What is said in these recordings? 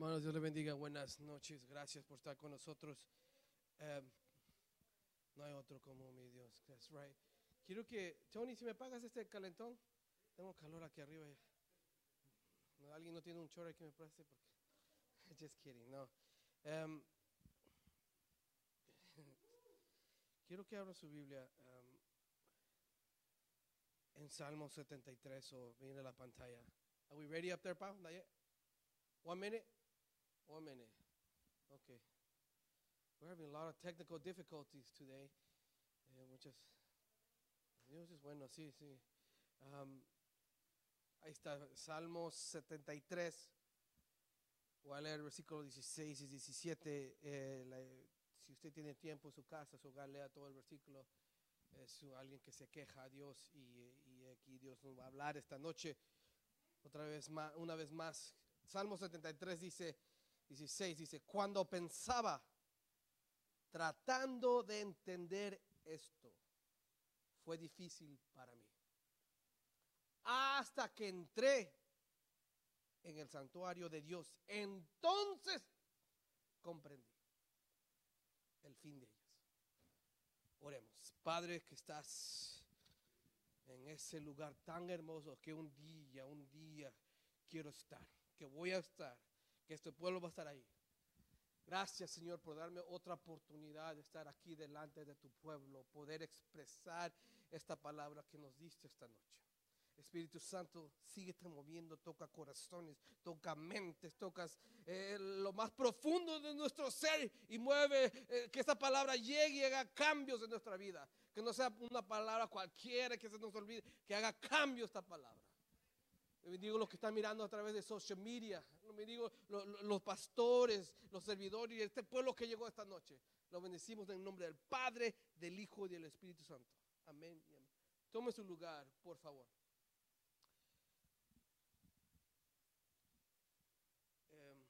Hermanos, Dios les bendiga. Buenas noches. Gracias por estar con nosotros. Um, no hay otro como mi Dios. That's right. Quiero que, Tony, si me pagas este calentón, tengo calor aquí arriba. Alguien no tiene un chorro que me preste porque. Just kidding, no. Um, quiero que abra su Biblia um, en Salmo 73 o viene la pantalla. Are we ready up there, Pau? Not yet? One minute? One minute. Okay. We're having a lot of technical difficulties today. Eh, muchas. Dios es bueno, sí, sí. Um, ahí está, Salmos 73. Voy a leer el versículo 16 y 17. Eh, la- si usted tiene tiempo en su casa, su hogar, lea todo el versículo. Es alguien que se queja a Dios y, y aquí Dios nos va a hablar esta noche. Otra vez más, una vez más. Salmo 73 dice, 16 dice, cuando pensaba tratando de entender esto, fue difícil para mí. Hasta que entré en el santuario de Dios, entonces comprendí el fin de ellos. Oremos, Padre que estás en ese lugar tan hermoso que un día, un día quiero estar, que voy a estar, que este pueblo va a estar ahí. Gracias, Señor, por darme otra oportunidad de estar aquí delante de tu pueblo, poder expresar esta palabra que nos diste esta noche. Espíritu Santo, síguete moviendo, toca corazones, toca mentes, tocas eh, lo más profundo de nuestro ser y mueve eh, que esta palabra llegue y haga cambios en nuestra vida. Que no sea una palabra cualquiera que se nos olvide, que haga cambio esta palabra. Bendigo los que están mirando a través de social media. Me bendigo lo- lo- los pastores, los servidores y este pueblo que llegó esta noche. Lo bendecimos en el nombre del Padre, del Hijo y del Espíritu Santo. Amén y amén. Tome su lugar, por favor. Um,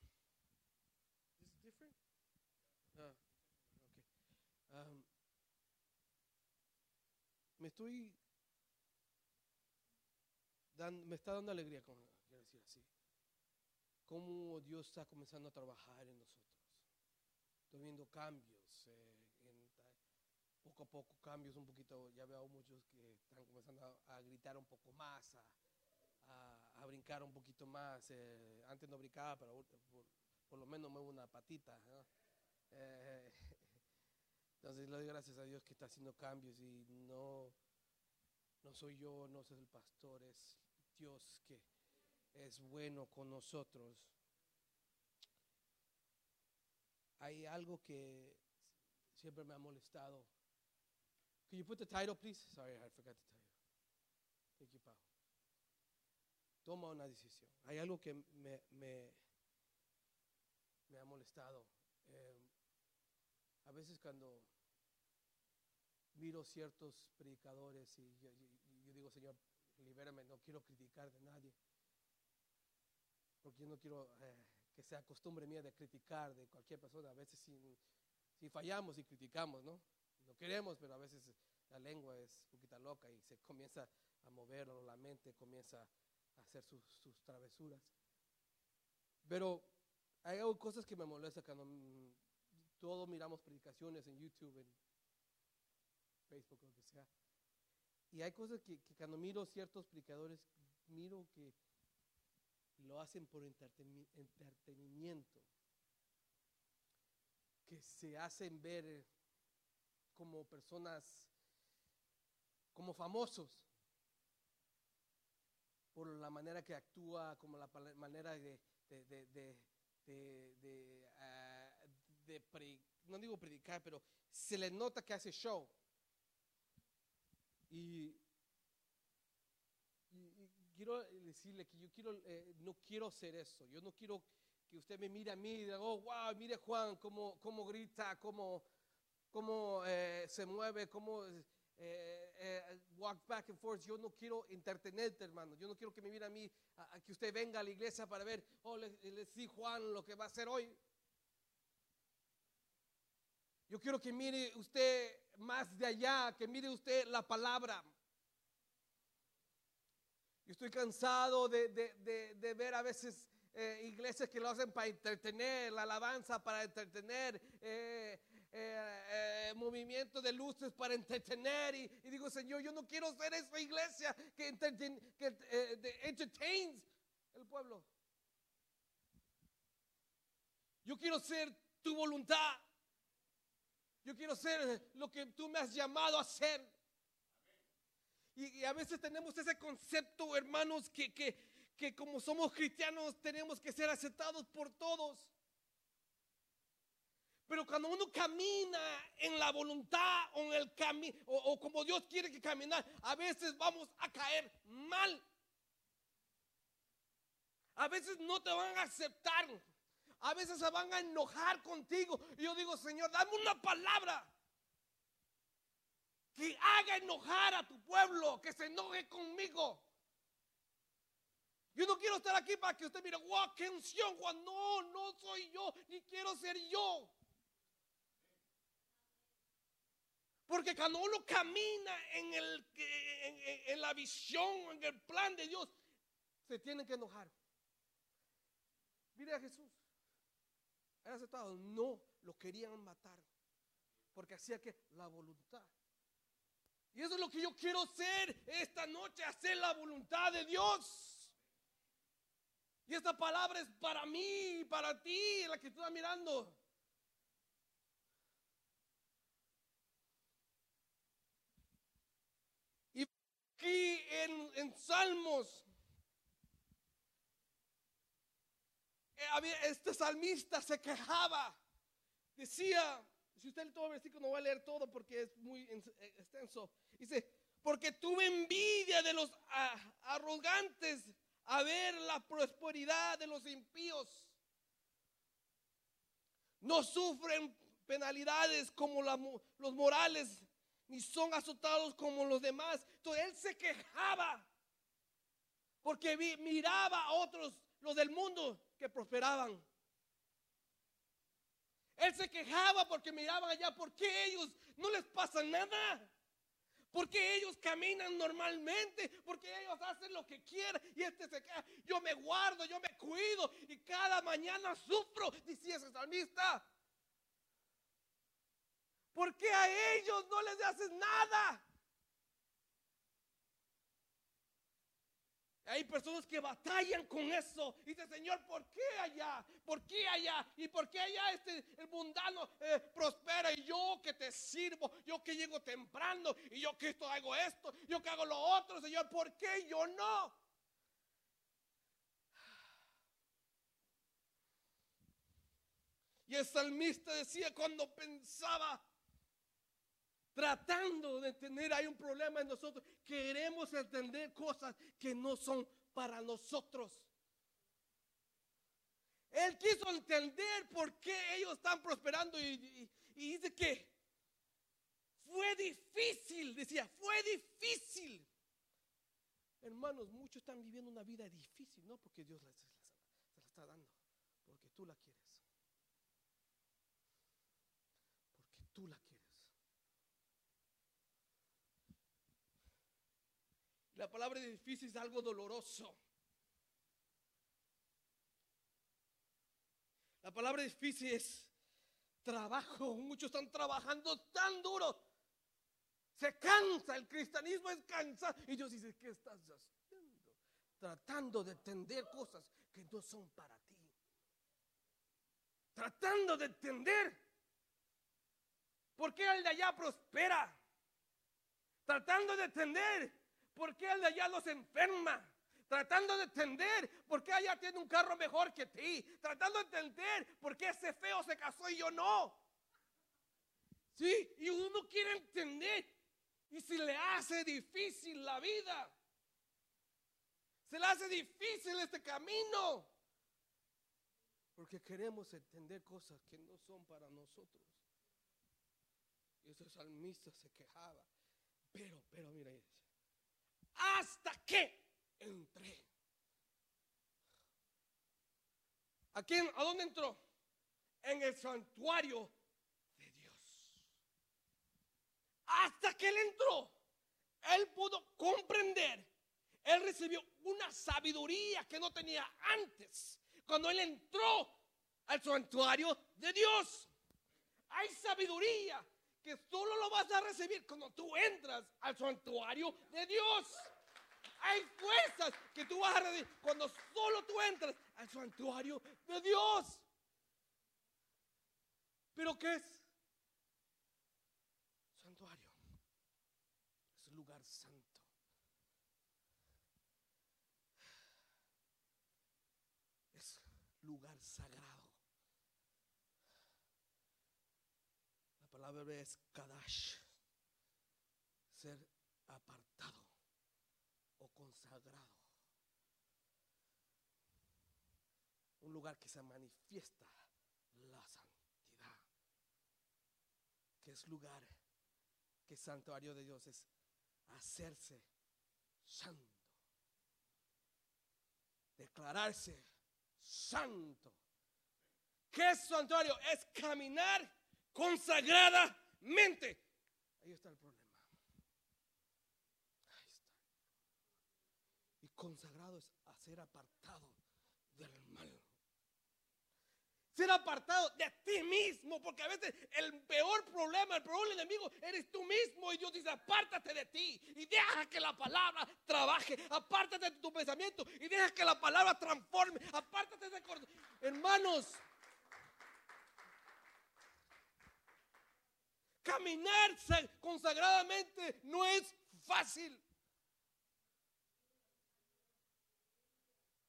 is? Ah, me estoy dan- me está dando alegría, con, quiero decir así. Cómo Dios está comenzando a trabajar en nosotros. Estoy viendo cambios, eh, en poco a poco cambios un poquito. Ya veo muchos que están comenzando a, a gritar un poco más, a, a- a brincar un poquito más. eh, antes no brincaba, pero por, por lo menos muevo una patita. ¿no? Eh, entonces le doy gracias a Dios que está haciendo cambios y no, no soy yo, no soy el pastor, es Dios que es bueno con nosotros. Hay algo que siempre me ha molestado. Could you put the title, please? Sorry, I forgot the title. Thank you, Pau. Toma una decisión. Hay algo que me, me, ha molestado. Eh, a veces cuando miro ciertos predicadores y yo digo, Señor, libérame, no quiero criticar de nadie. Porque yo no quiero eh, que sea costumbre mía de criticar de cualquier persona. A veces si, fallamos y criticamos, ¿no? No queremos, pero a veces la lengua es un poquito loca y se comienza a mover, o la mente comienza a hacer sus, sus travesuras. Pero hay cosas que me molestan cuando mm, todos miramos predicaciones en YouTube, en Facebook, lo que sea. Y hay cosas que, que cuando miro ciertos predicadores, miro que lo hacen por entreteni- entretenimiento, que se hacen ver eh, como personas, como famosos, por la manera que actúa, como la manera de, de, de, de, ah, no digo predicar, pero se le nota que hace show. Y quiero decirle que yo quiero, eh, no quiero hacer eso. Yo no quiero que usted me mire a mí y diga, oh, wow, mire Juan, cómo, cómo grita, cómo, cómo eh, se mueve, cómo eh, eh, walk back and forth. Yo no quiero entretenerte, hermano. Yo no quiero que me mire a mí, a que usted venga a la iglesia para ver, oh, le, le sí, Juan, lo que va a hacer hoy. Yo quiero que mire usted más de allá, que mire usted la palabra. Estoy cansado de, de- de- ver a veces eh, iglesias que lo hacen para entretener, la alabanza para entretener, eh, eh, eh, movimiento de luces para entretener. Y, digo, Señor, yo no quiero ser esa iglesia que, entreten- que entertains el pueblo. Yo quiero ser tu voluntad. Yo quiero ser lo que tú me has llamado a ser. Y, a veces tenemos ese concepto, hermanos, que, que, que como somos cristianos tenemos que ser aceptados por todos. Pero cuando uno camina en la voluntad o en el camino, o como Dios quiere que caminar, a veces vamos a caer mal. A veces no te van a aceptar. A veces se van a enojar contigo. Y yo digo, Señor, dame una palabra que haga enojar a tu pueblo, que se enoje conmigo. Yo no quiero estar aquí para que usted mire, wow, qué unción, Juan. No, no soy yo, ni quiero ser yo. Porque cuando uno camina en, la visión, en el plan de Dios, se tienen que enojar. Mire a Jesús. Era aceptado. No, lo querían matar. Porque hacía que la voluntad. Y eso es lo que yo quiero ser esta noche, hacer la voluntad de Dios. Y esta palabra es para mí, para ti, la que estás mirando. Y aquí en, en Salmos, eh, este salmista se quejaba, decía, si usted lee todo el versículo, no voy a leer todo porque es muy eh, extenso. Dice, porque tuve envidia de los arrogantes a ver la prosperidad de los impíos. No sufren penalidades como los morales, ni son azotados como los demás. Entonces él se quejaba porque miraba a otros, los del mundo, que prosperaban. Él se quejaba porque miraban allá, porque ellos no les pasa nada. Porque ellos caminan normalmente, porque ellos hacen lo que quieren y este se queja. Yo me guardo, yo me cuido y cada mañana sufro, decía ese salmista. ¿Por qué a ellos no les haces nada? Hay personas que batallan con eso. Y dice, Señor, ¿por qué allá? ¿Por qué allá? ¿Y por qué allá este, el mundano eh, prospera? Y yo que te sirvo, yo que llego temprano, y yo que esto hago esto, yo que hago lo otro, Señor, ¿por qué yo no? Y el salmista decía cuando pensaba, tratando de entender, hay un problema en nosotros. Queremos entender cosas que no son para nosotros. Él quiso entender por qué ellos están prosperando y, dice que fue difícil, decía, fue difícil. Hermanos, muchos están viviendo una vida difícil, no porque Dios se la está dando, porque tú la quieres. Porque tú la quieres. La palabra difícil es algo doloroso. La palabra difícil es trabajo. Muchos están trabajando tan duro. Se cansa. El cristianismo es cansado. Y Dios dice, ¿qué estás haciendo? Tratando de entender cosas que no son para ti. Tratando de entender. ¿Por qué el de allá prospera? Tratando de entender por qué el de allá los enferma. Tratando de entender por qué allá tiene un carro mejor que ti. Tratando de entender por qué ese feo se casó y yo no. Sí, y uno quiere entender. Y se le hace difícil la vida. Se le hace difícil este camino. Porque queremos entender cosas que no son para nosotros. Y ese salmista se quejaba. Pero, pero, mira, hasta que entré. ¿A quién? ¿A dónde entró? En el santuario de Dios. Hasta que él entró, él pudo comprender. Él recibió una sabiduría que no tenía antes. cuando él entró al santuario de Dios. Hay sabiduría que solo lo vas a recibir cuando tú entras al santuario de Dios. Hay fuerzas que tú vas a recibir cuando solo tú entras al santuario de Dios. ¿Pero qué es? Santuario. Es lugar santo. Es lugar sagrado. La palabra es kadash. Ser apartado o consagrado. Un lugar que se manifiesta la santidad. Que es lugar que santuario de Dios es hacerse santo. Declararse santo. ¿Qué es santuario? Es caminar consagradamente. Ahí está el problema. Y consagrado es hacer apartado del mal. Ser apartado de ti mismo, porque a veces el peor problema, el peor enemigo eres tú mismo. Y Dios dice, apártate de ti y deja que la palabra trabaje. Apártate de tu pensamiento y deja que la palabra transforme. Apártate de corazón. Hermanos, caminar consagradamente no es fácil.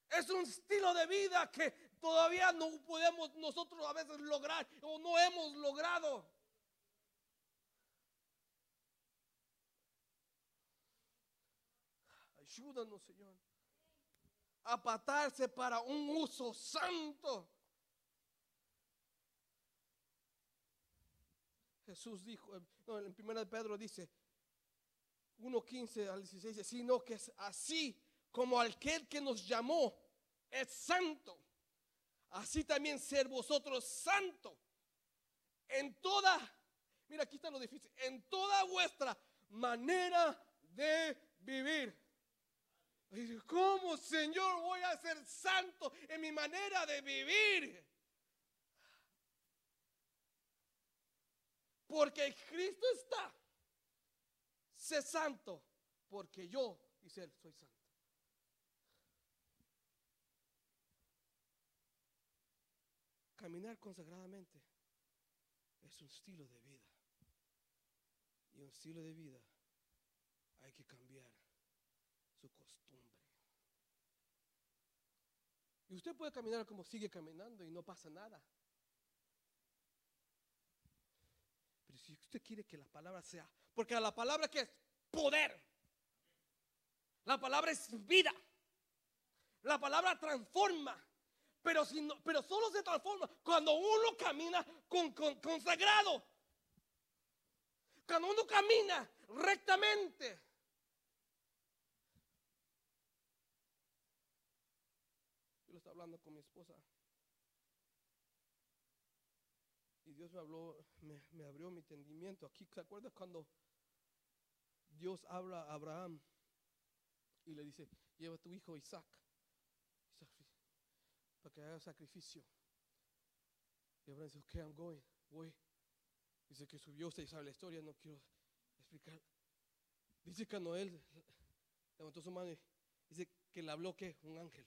Es un estilo de vida que todavía no podemos nosotros a veces lograr o no hemos logrado. Ayúdanos, Señor. Apatarse para un uso santo. Jesús dijo, no, en primera de Pedro dice 1.15 al 16, sino que es así como aquel que nos llamó es santo así también ser vosotros santo en toda, mira aquí está lo difícil, en toda vuestra manera de vivir. ¿Cómo, Señor, voy a ser santo en mi manera de vivir? Porque Cristo está. Sé santo, porque yo, dice él, soy santo. Caminar consagradamente es un estilo de vida. Y un estilo de vida hay que cambiar su costumbre. Y usted puede caminar como sigue caminando y no pasa nada. Pero si usted quiere que la palabra sea, porque la palabra que es poder, la palabra es vida, la palabra transforma, pero, si pero solo se transforma cuando uno camina con, consagrado. Cuando uno camina rectamente. Yo lo estaba hablando con mi esposa. Y Dios me habló, me, abrió mi entendimiento. Aquí, ¿se acuerda cuando Dios habla a Abraham y le dice, lleva a tu hijo Isaac? Que sacrificio. Y Abraham dice, ok, I'm going, voy. Dice que subió, usted sabe la historia, no quiero explicar. Dice que Noel levantó su mano y dice que le habló que un ángel.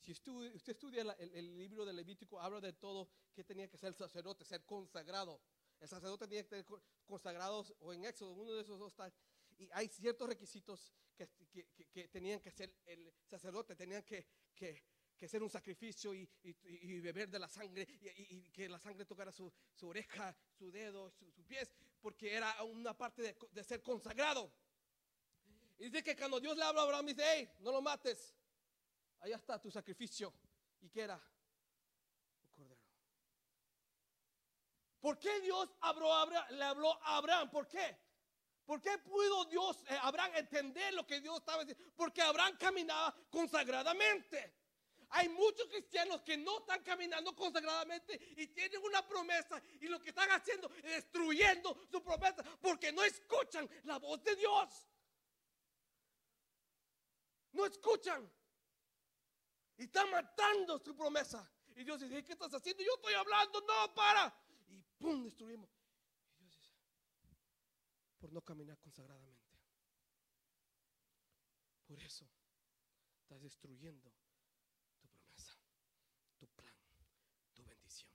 Si usted, estudia el, el, libro de Levítico, habla de todo que tenía que ser el sacerdote, ser consagrado. El sacerdote tenía que ser consagrado, o en Éxodo, uno de esos dos está y hay ciertos requisitos que, tenían que hacer el sacerdote, tenían que, que, hacer un sacrificio y, beber de la sangre y, que la sangre tocara su, oreja, su dedo, sus su pies, porque era una parte de, ser consagrado. Y dice que cuando Dios le habla a Abraham, dice, hey, no lo mates, allá está tu sacrificio. ¿Y qué era? Un cordero. ¿Por qué Dios le habló a Abraham? ¿Por qué? ¿Por qué pudo Dios, eh, Abraham, entender lo que Dios estaba diciendo? Porque Abraham caminaba consagradamente. Hay muchos cristianos que no están caminando consagradamente y tienen una promesa y lo que están haciendo es destruyendo su promesa porque no escuchan la voz de Dios. No escuchan. Y está matando su promesa. Y Dios dice, ¿qué estás haciendo? Yo estoy hablando, no, para. Y ¡pum! destruimos. Por no caminar consagradamente. Por eso estás destruyendo tu promesa, tu plan, tu bendición.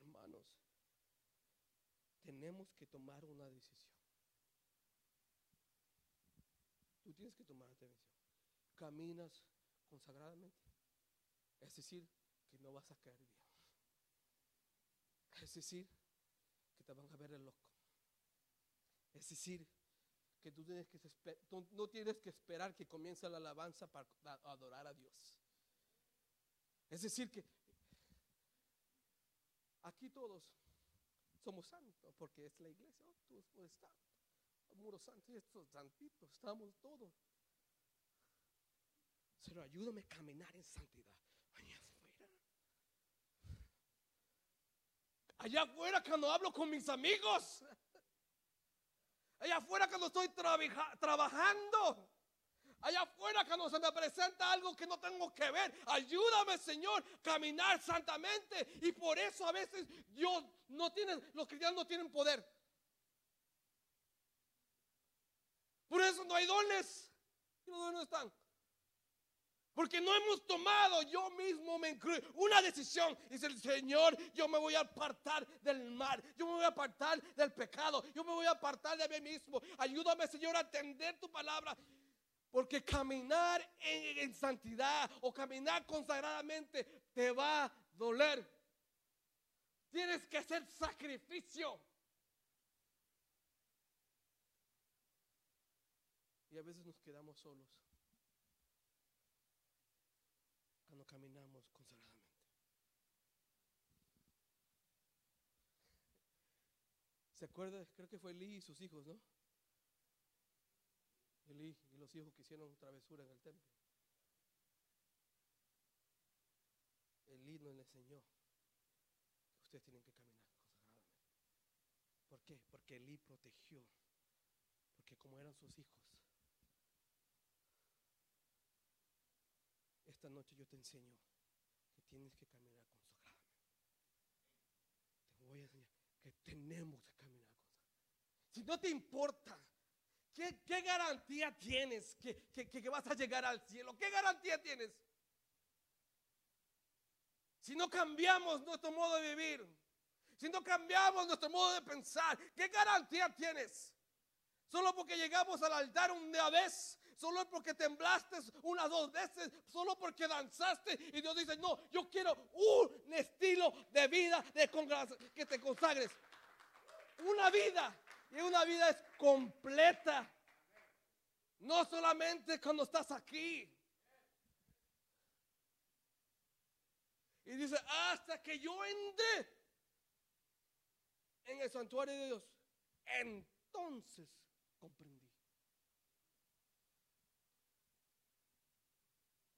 Hermanos, tenemos que tomar una decisión. Tú tienes que tomar una decisión. Caminas consagradamente. Es decir, que no vas a caer bien. Es decir, que te van a ver el loco. Es decir, que tú, tienes que no tienes que esperar que comience la alabanza para adorar a Dios. Es decir, que aquí todos somos santos porque es la iglesia. Oh, tú. Muro santo estos santitos, estamos todos. Pero ayúdame a caminar en santidad. Allá afuera. Allá afuera cuando hablo con mis amigos. Allá afuera cuando estoy trabaja- trabajando. Allá afuera cuando se me presenta algo que no tengo que ver. Ayúdame, Señor, caminar santamente. Y por eso a veces Dios no tiene, los cristianos no tienen poder. Por eso no hay dones. ¿Y los dones no están? Porque no hemos tomado, yo mismo me incluyo, una decisión. Dice el Señor, yo me voy a apartar del mal, yo me voy a apartar del pecado, yo me voy a apartar de mí mismo. Ayúdame, Señor, a atender tu palabra. Porque caminar en, en santidad o caminar consagradamente te va a doler. Tienes que hacer sacrificio. Y a veces nos quedamos solos cuando caminamos consagradamente. ¿Se acuerda? Creo que fue Elí y sus hijos, ¿no? Elí y los hijos que hicieron travesura en el templo. Elí nos enseñó que ustedes tienen que caminar consagradamente. ¿Por qué? Porque Elí protegió. Porque como eran sus hijos. Esta noche yo te enseño que tienes que caminar consagradamente. Te voy a enseñar que tenemos que caminar consagradamente. Si no te importa, ¿qué, qué garantía tienes que, que- que vas a llegar al cielo? ¿Qué garantía tienes? Si no cambiamos nuestro modo de vivir, si no cambiamos nuestro modo de pensar, ¿qué garantía tienes? Solo porque llegamos al altar una vez, solo porque temblaste unas dos veces, solo porque danzaste y Dios dice, no, yo quiero un estilo de vida que te consagres. Una vida. Y una vida es completa. No solamente cuando estás aquí. Y dice, hasta que yo entre en el santuario de Dios, entonces comprendí.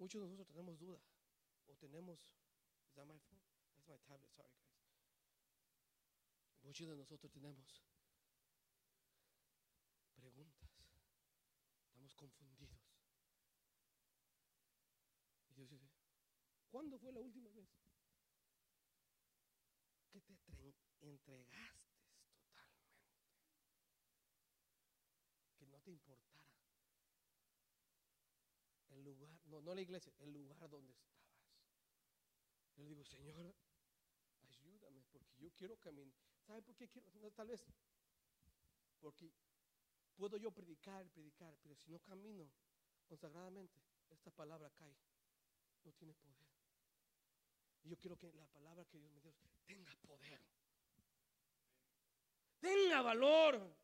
Muchos de nosotros tenemos duda o tenemos, is that my phone? That's my tablet, sorry guys. Muchos de nosotros tenemos preguntas, estamos confundidos. Y Dios dice, ¿cuándo fue la última vez que te tre- entregaste totalmente? Que no te importara lugar, no, no la iglesia, el lugar donde estabas. Yo le digo, Señor, ayúdame porque yo quiero caminar. ¿Sabe por qué quiero? Tal vez porque puedo yo predicar, predicar, pero si no camino consagradamente, esta palabra cae, no tiene poder. Y yo quiero que la palabra que Dios me dio tenga poder, tenga valor.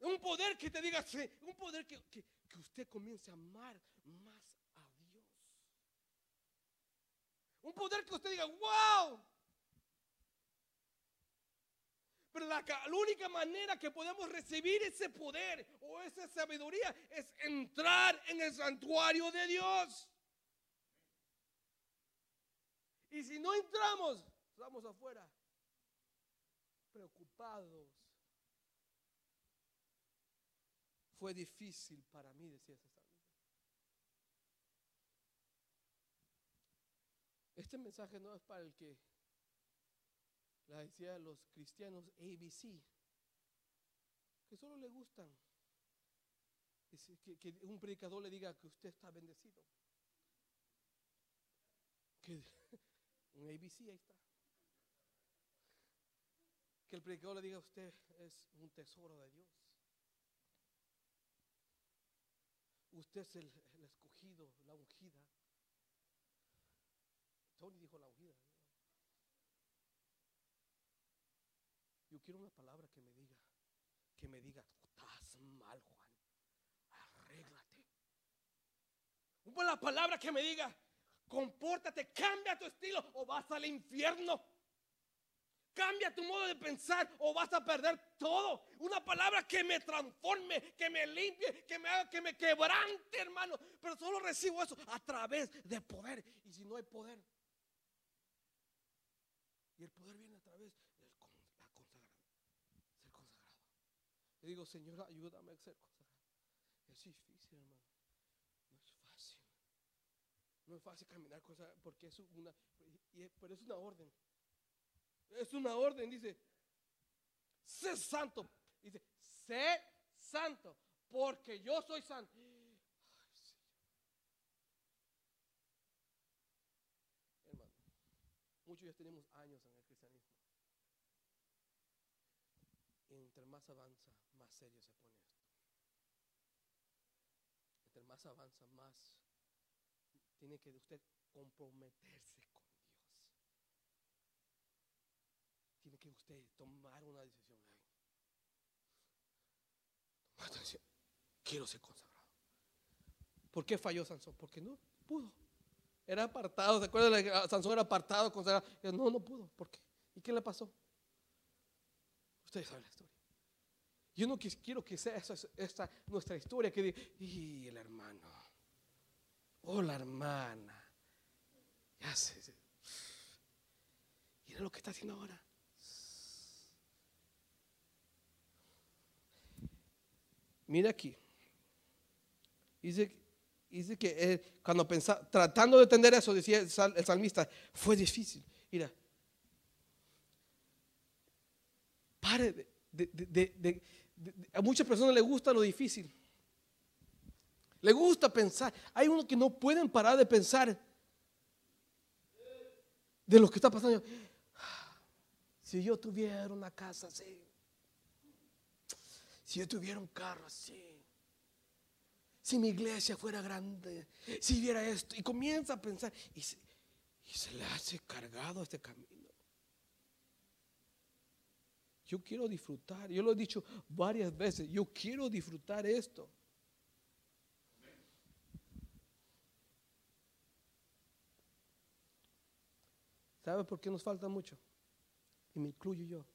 Un poder que te diga, sí, un poder que- que usted comience a amar más a Dios. Un poder que usted diga, wow. Pero la, ca- la única manera que podemos recibir ese poder o esa sabiduría es entrar en el santuario de Dios. Y si no entramos, estamos afuera, preocupados, fue difícil para mí, decía ese salmista. Este mensaje no es para el que la decía los cristianos ABC, que solo le gustan que, que un predicador le diga que usted está bendecido. Que un ABC ahí está. Que el predicador le diga a usted es un tesoro de Dios. Usted es el, escogido, la ungida. Tony dijo la ungida. Yo quiero una palabra que me diga, que me diga, estás mal, Juan. Arréglate. Una palabra que me diga, compórtate, cambia tu estilo o vas al infierno. Cambia tu modo de pensar o vas a perder todo. Una palabra que me transforme, que me limpie, que me haga, que me quebrante, hermano. Pero solo recibo eso a través de poder. Y si no hay poder, y el poder viene a través de la consagrado, ser consagrado. Le digo, Señor, ayúdame a ser consagrado. Es difícil, hermano. No es fácil. No es fácil caminar consagrado porque es una, pero es una orden. Es una orden, dice, sé santo. Dice, sé santo, porque yo soy santo. Hermano, muchos ya tenemos años en el cristianismo. Entre más avanza, más serio se pone esto. Entre más avanza, más tiene que usted comprometerse tiene que usted tomar una decisión. Quiero ser consagrado. ¿Por qué falló Sansón? Porque no pudo. Era apartado. ¿Se acuerdan? que Sansón era apartado, consagrado. No, no pudo. ¿Por qué? ¿Y qué le pasó? Ustedes saben la historia. Yo no quiero que sea esta, nuestra historia que diga, y el hermano, o la hermana, ya sé, mira lo que está haciendo ahora. Mira aquí. Dice, dice que cuando pensaba, tratando de entender eso, decía el, salmista, fue difícil. Mira, pare de, a muchas personas les gusta lo difícil. Le gusta pensar. Hay unos que no pueden parar de pensar de lo que está pasando. Si yo tuviera una casa así, si yo tuviera un carro así, si mi iglesia fuera grande, si viera esto, y comienza a pensar, y se, le hace cargado este camino. Yo quiero disfrutar, yo lo he dicho varias veces, yo quiero disfrutar esto. ¿Sabe por qué nos falta mucho? Y me incluyo yo.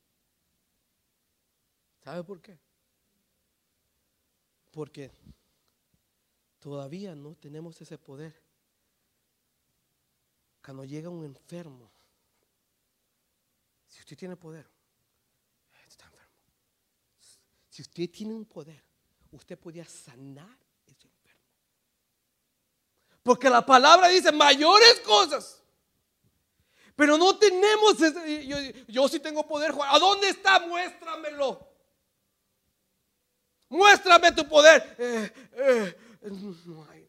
¿Sabe por qué? Porque todavía no tenemos ese poder. Cuando llega un enfermo, si usted tiene poder, está enfermo. Si usted tiene un poder, usted podría sanar ese enfermo. Porque la palabra dice mayores cosas. Pero no tenemos, yo, yo sí tengo poder. ¿A dónde está? Muéstramelo. Muéstrame tu poder. Eh, eh, no hay.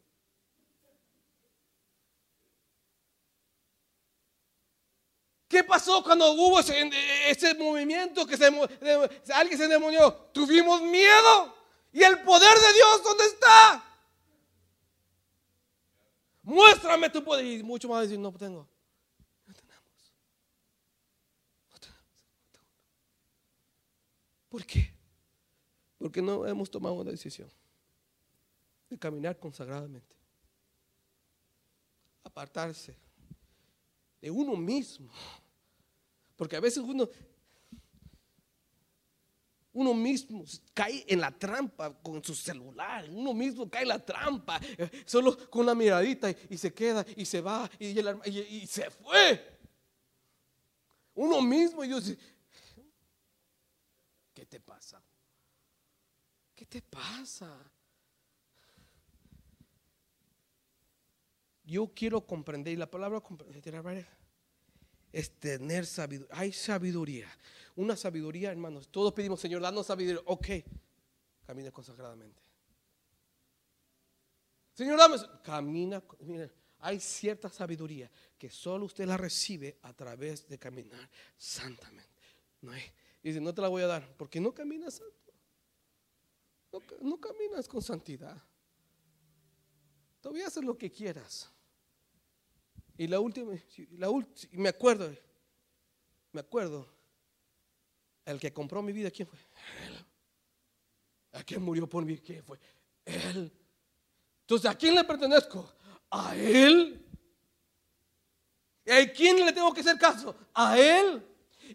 ¿Qué pasó cuando hubo ese, movimiento que se, alguien se demonió? Tuvimos miedo. ¿Y el poder de Dios dónde está? Muéstrame tu poder. Y mucho más decir, no tengo. No tenemos. No tenemos. ¿Por qué? Porque no hemos tomado una decisión de caminar consagradamente. Apartarse de uno mismo. Porque a veces uno, uno mismo cae en la trampa con su celular. Uno mismo cae en la trampa eh, solo con una miradita y, se queda y se va y, se fue. Uno mismo y Dios, ¿qué te pasa? Te pasa? Yo quiero comprender, y la palabra comprender es tener sabiduría. Hay sabiduría. Una sabiduría, hermanos. Todos pedimos, Señor, danos sabiduría. Ok, camina consagradamente. Señor, dame. Camina. Mira, hay cierta sabiduría que solo usted la recibe a través de caminar santamente. No hay, dice, no te la voy a dar porque no caminas santo. No, caminas con santidad. Todavía haces lo que quieras. Y la última, la me acuerdo, me acuerdo, el que compró mi vida, ¿quién fue? Él. ¿A quién murió por mí? ¿Quién fue? Él. Entonces, ¿a quién le pertenezco? A Él. ¿Y a quién le tengo que hacer caso? A Él.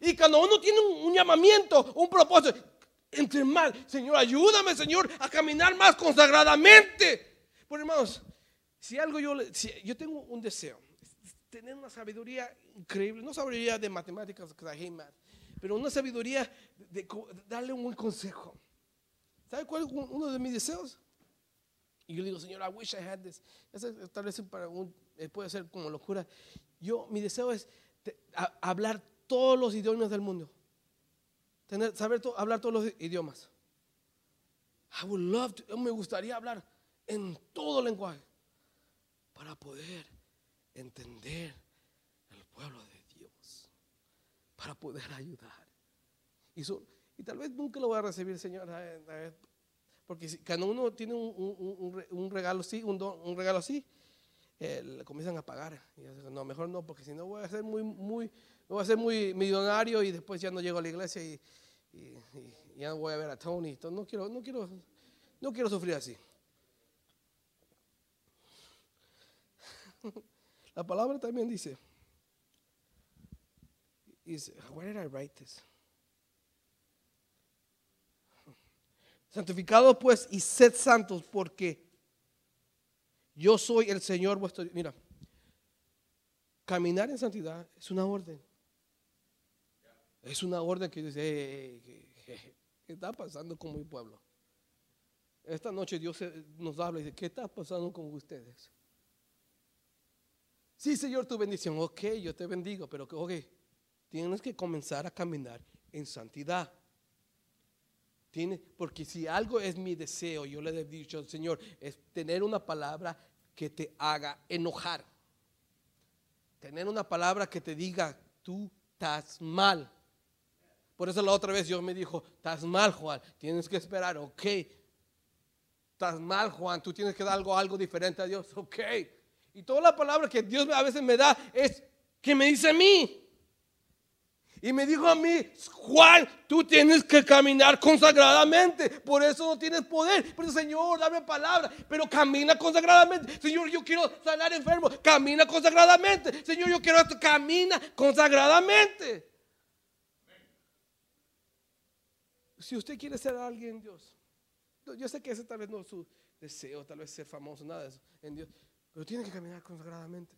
Y cuando uno tiene un, llamamiento, un propósito, entre mal, Señor, ayúdame, Señor, a caminar más consagradamente. Pues hermanos, si algo yo, yo tengo un deseo, tener una sabiduría increíble, no sabiduría de matemáticas, pero una sabiduría de, darle un buen consejo. ¿Sabe cuál es uno de mis deseos? Y yo digo, Señor, I wish I had this. eh, puede ser como locura. Yo, mi deseo es hablar todos los idiomas del mundo. Tener, saber hablar todos los idiomas. I would love to, me gustaría hablar en todo lenguaje para poder entender el pueblo de Dios, para poder ayudar. Y, tal vez nunca lo voy a recibir, Señor, porque si, cuando uno tiene un, regalo así, un, regalo así, eh, le comienzan a pagar. Y no, mejor no, porque si no voy a ser muy, voy a ser muy millonario y después ya no llego a la iglesia y, ya no voy a ver a Tony. No quiero, no quiero, no quiero sufrir así. La palabra también dice, dice, where did I write this? Santificados pues y sed santos porque yo soy el Señor vuestro Mira, caminar en santidad es una orden. Es una orden que dice, ¿qué está pasando con mi pueblo? Esta noche Dios nos habla y dice, ¿qué está pasando con ustedes? Sí, Señor, tu bendición. Ok, yo te bendigo, pero ok, tienes que comenzar a caminar en santidad porque si algo es mi deseo, yo le he dicho al Señor, es tener una palabra que te haga enojar. Tener una palabra que te diga, tú estás mal. Por eso la otra vez Dios me dijo, estás mal, Juan, tienes que esperar, ok. Estás mal, Juan, tú tienes que dar algo, algo diferente a Dios, ok. Y toda la palabra que Dios a veces me da es que me dice a mí. Y me dijo a mí, Juan, tú tienes que caminar consagradamente. Por eso no tienes poder. Pero Señor, dame palabra. Pero camina consagradamente. Señor, yo quiero sanar enfermo. Camina consagradamente. Señor, yo quiero esto. Camina consagradamente. Si usted quiere ser alguien, Dios. Yo sé que ese tal vez no es su deseo, tal vez ser famoso, nada de eso en Dios. Pero tiene que caminar consagradamente.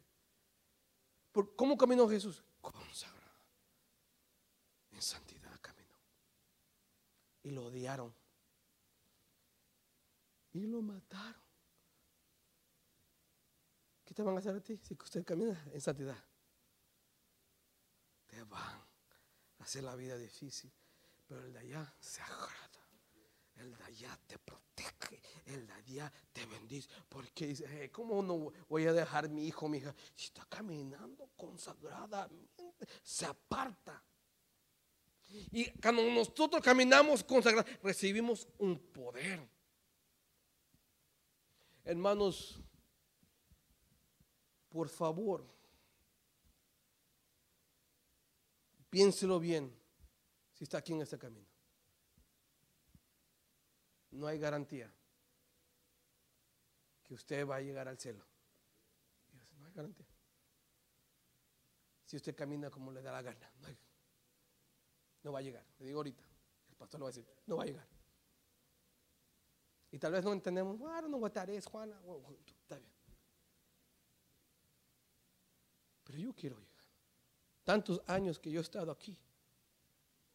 ¿Cómo caminó Jesús? Consagradamente en santidad caminó. Y lo odiaron. Y lo mataron. ¿Qué te van a hacer a ti si usted camina en santidad? Te van a hacer la vida difícil. Pero el de allá se agrada. El de allá te protege. El de allá te bendice. Porque dice, ¿cómo no voy a dejar mi hijo, mi hija? Si está caminando consagradamente, se aparta. Y cuando nosotros caminamos consagrados, recibimos un poder. Hermanos, por favor, piénselo bien si está aquí en este camino. No hay garantía que usted va a llegar al cielo. No hay garantía. Si usted camina como le da la gana, no va a llegar. Le digo ahorita. El pastor lo va a decir, no va a llegar. Y tal vez no entendemos, bueno, no es Juana. está bien. Pero yo quiero llegar. Tantos años que yo he estado aquí.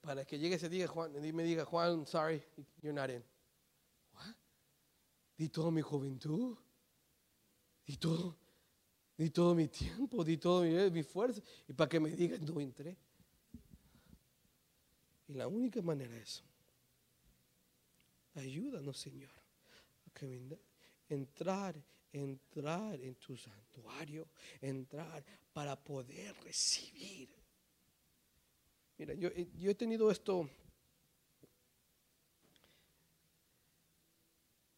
Para que llegue ese día Juan, y me diga, Juan, sorry, you're not in. Wow. di toda mi juventud, di todo, di todo mi tiempo, di todo mi, mi fuerza, y para que me digan, no entré. Y la única manera es, ayúdanos Señor, a caminar, entrar, entrar en tu santuario, entrar para poder recibir. Mira, yo, he- yo he tenido esto,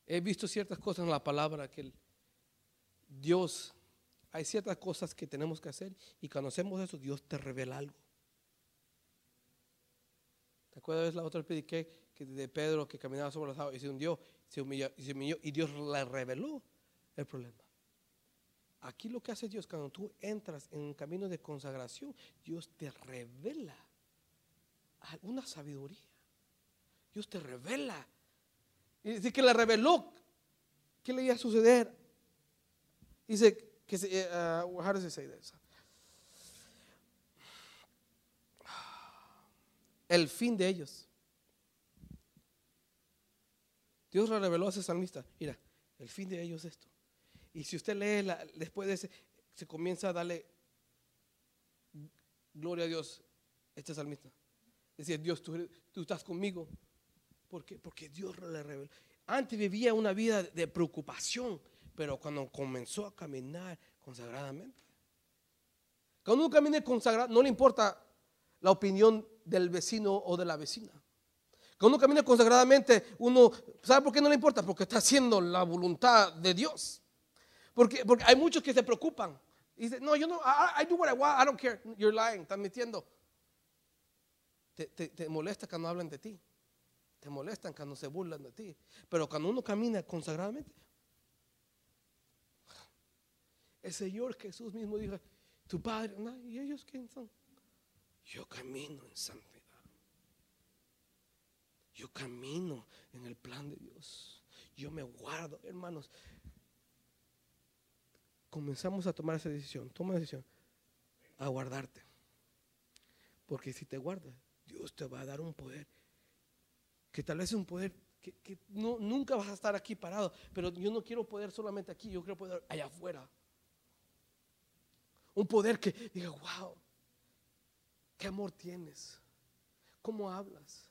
he visto ciertas cosas en la palabra que Dios, hay ciertas cosas que tenemos que hacer y cuando hacemos eso, Dios te revela algo. ¿Te acuerdas la otra vez prediqué que de Pedro que caminaba sobre las aguas y se hundió, se humilló, y se humilló y Dios le reveló el problema? Aquí lo que hace Dios cuando tú entras en un camino de consagración, Dios te revela una sabiduría. Dios te revela. Y dice que le reveló qué le iba a suceder. Dice que uh? El fin de ellos. Dios le reveló a ese salmista. Mira, el fin de ellos es esto. Y si usted lee la- después de ese, se comienza a darle gloria a Dios, este salmista. Decía, Dios, tú, estás conmigo. ¿Por qué? Porque Dios le reveló. Antes vivía una vida de preocupación, pero cuando comenzó a caminar consagradamente. Cuando uno camina consagrado, no le importa la opinión del vecino o de la vecina. Cuando uno camina consagradamente, uno, ¿sabe por qué no le importa? Porque está haciendo la voluntad de Dios. Porque, porque hay muchos que se preocupan. Y dicen, no, yo no, I, I do what I want, I don't care. You're lying, estás mintiendo. Te, te- te molesta cuando hablan de ti. Te molestan cuando se burlan de ti. Pero cuando uno camina consagradamente, el Señor Jesús mismo dijo, tu Padre, ¿y ellos quién son? Yo camino en santidad. Yo camino en el plan de Dios. Yo me guardo, hermanos. Comenzamos a tomar esa decisión. Toma la decisión. A guardarte. Porque si te guardas, Dios te va a dar un poder. Que tal vez es un poder que, no, nunca vas a estar aquí parado. Pero yo no quiero poder solamente aquí, yo quiero poder allá afuera. Un poder que diga, wow, qué amor tienes, cómo hablas.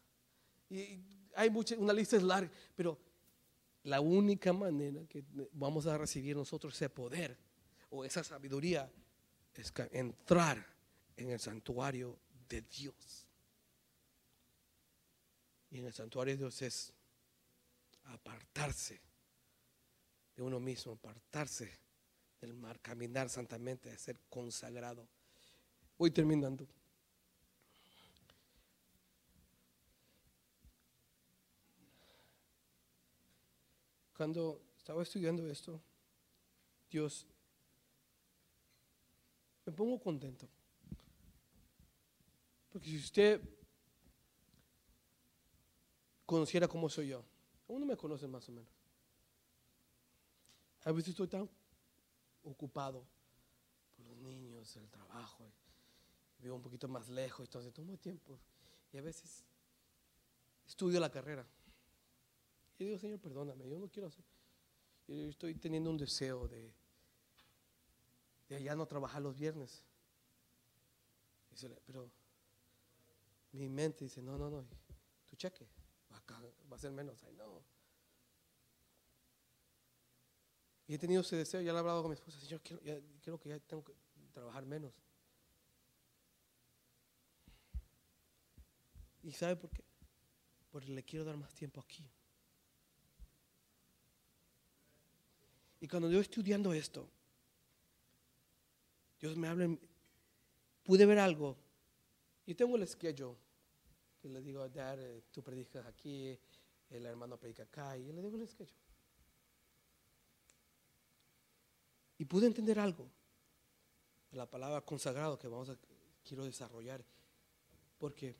Y, hay mucha, una lista es larga, pero la única manera que vamos a recibir nosotros ese poder o esa sabiduría es entrar en el santuario de Dios. Y en el santuario de Dios es apartarse de uno mismo, apartarse del mar, caminar santamente, ser consagrado. Voy terminando. Cuando estaba estudiando esto, Dios, me pongo contento. Porque si usted conociera cómo soy yo, uno me conoce más o menos. A veces estoy tan ocupado por los niños, el trabajo, vivo un poquito más lejos, entonces tomo tiempo. Y a veces estudio la carrera. Y digo, Señor, perdóname, yo no quiero hacer. Estoy teniendo un deseo de, de ya no trabajar los viernes. Pero mi mente dice, no, no, no, tu cheque va a, ser menos. Ay, no. Y he tenido ese deseo, ya lo he hablado con mi esposa, Señor, quiero, ya, quiero que ya tengo que trabajar menos. ¿Y sabe por qué? Porque le quiero dar más tiempo aquí. Y cuando yo estudiando esto, Dios me habla, pude ver algo. Y tengo el schedule que le digo, Dad, eh, tú predicas aquí, el hermano predica acá, y yo le digo el schedule. Y pude entender algo la palabra consagrado que vamos a quiero desarrollar, porque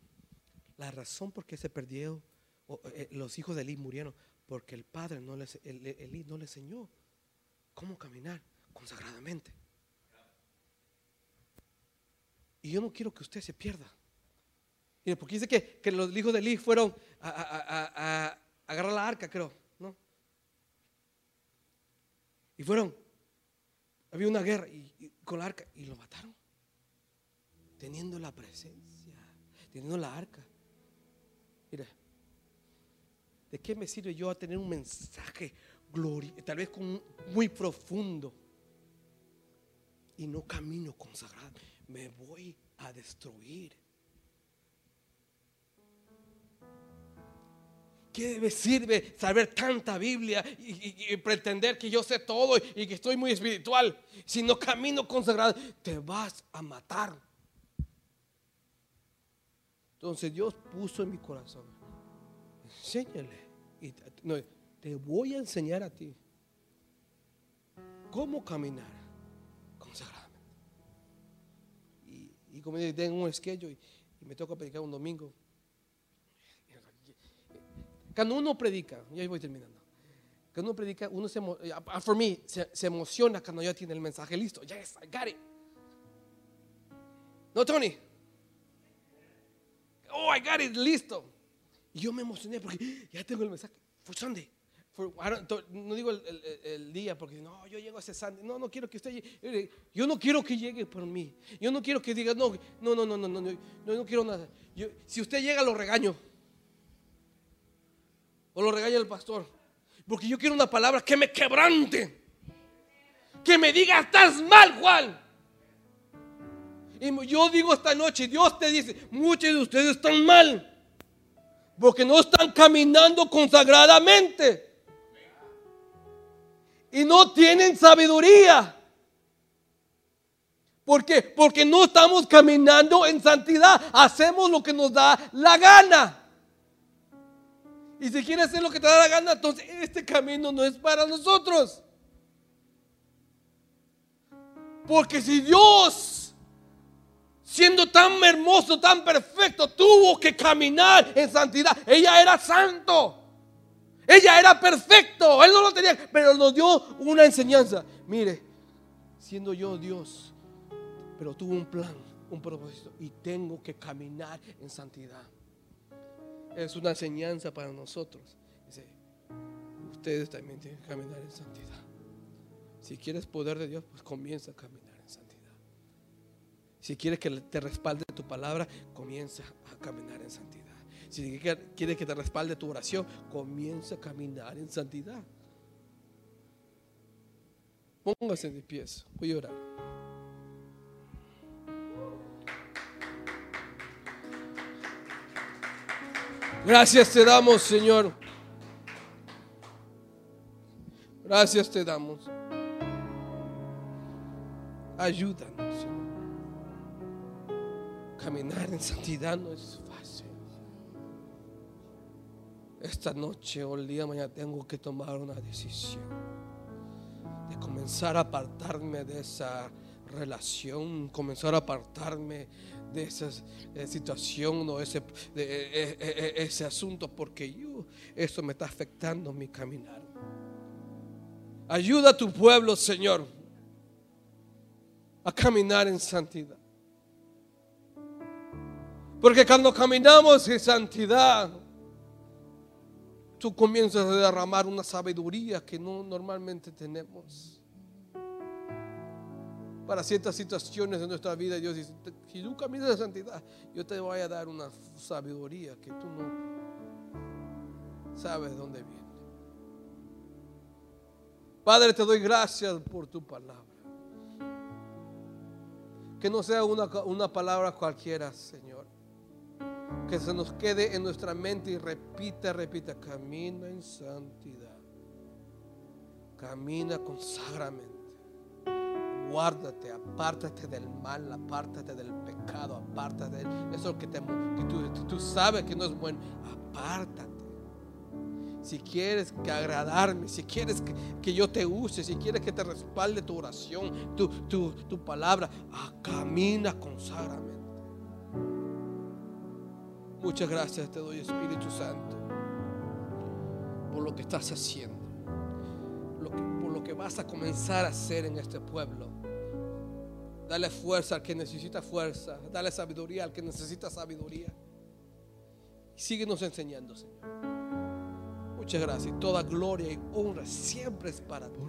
la razón por qué se perdió o, eh, los hijos de Eli murieron porque el padre no les el- Elí no le enseñó cómo caminar consagradamente. Y yo no quiero que usted se pierda. Porque dice que, que los hijos de Eli fueron a, a- a- a- agarrar la arca, creo, ¿no? Y fueron. Había una guerra y con la arca y lo mataron. Teniendo la presencia, teniendo la arca. Mira, ¿de qué me sirve yo a tener un mensaje gloria, tal vez con, muy profundo y no camino consagrado? Me voy a destruir. ¿Qué me sirve saber tanta Biblia y, pretender que yo sé todo y que estoy muy espiritual? Si no camino consagrado, te vas a matar. Entonces Dios puso en mi corazón, enséñale. Y te- voy a enseñar a ti cómo caminar consagradamente. Y, y como yo tengo un esquello y, y me toca predicar un domingo. Cuando uno predica, ya voy terminando. Cuando uno predica, uno se, eh, uh, for me, se, emociona cuando ya tiene el mensaje listo. Yes, I got it. No, Tony. Oh, I got it, listo. Y yo me emocioné porque ya tengo el mensaje. For Sunday. For- no digo el, día porque no, yo llego a ese Sunday. No, no quiero que usted llegue. Yo no quiero que llegue por mí. Yo no quiero que diga, no, no, no, no, no, no, no, quiero nada. Si usted llega, lo regaño. O lo regaña el pastor. Porque yo quiero una palabra que me quebrante. Que me diga, estás mal, Juan. Y yo digo esta noche, Dios te dice, muchos de ustedes están mal. Porque no están caminando consagradamente. Y no tienen sabiduría. ¿Por qué? Porque no estamos caminando en santidad. Hacemos lo que nos da la gana. Y si quieres hacer lo que te da la gana, entonces este camino no es para nosotros. Porque si Dios, siendo tan hermoso, tan perfecto, tuvo que caminar en santidad, ella era santo. Ella era perfecto. Él no lo tenía, pero nos dio una enseñanza. Mire, siendo yo Dios, pero tuvo un plan, un propósito, y tengo que caminar en santidad es una enseñanza para nosotros. Dice, ustedes también tienen que caminar en santidad. Si quieres poder de Dios, pues comienza a caminar en santidad. Si quieres que te respalde tu palabra, comienza a caminar en santidad. Si quieres que te respalde tu oración, comienza a caminar en santidad. Póngase de pies. Voy a orar. Gracias te damos, Señor. Gracias te damos. Ayúdanos, Señor. Caminar en santidad no es fácil. Esta noche o el día de mañana tengo que tomar una decisión de comenzar a apartarme de esa relación, comenzar a apartarme de esa eh, situación o ese, de, eh, eh, ese asunto, porque yo, esto me está afectando mi caminar. Ayuda a tu pueblo, Señor, a caminar en santidad. Porque cuando caminamos en santidad, tú comienzas a derramar una sabiduría que no normalmente tenemos para ciertas situaciones de nuestra vida. Dios dice, si tú caminas de santidad, yo te voy a dar una sabiduría que tú no sabes de dónde viene. Padre, te doy gracias por tu palabra. Que no sea una, una palabra cualquiera, Señor. Que se nos quede en nuestra mente y repita, repita, camina en santidad. Camina consagramente guárdate, apártate del mal, apártate del pecado, apártate de eso que, te, que tú, tú, sabes que no es bueno, apártate. Si quieres que agradarme, si quieres que, que, yo te use, si quieres que te respalde tu oración, tu, tu, tu palabra, ah, camina consagramente. Muchas gracias te doy Espíritu Santo por lo que estás haciendo, por lo que vas a comenzar a hacer en este pueblo. Dale fuerza al que necesita fuerza. Dale sabiduría al que necesita sabiduría. Síguenos enseñando, Señor. Muchas gracias. Toda gloria y honra siempre es para ti.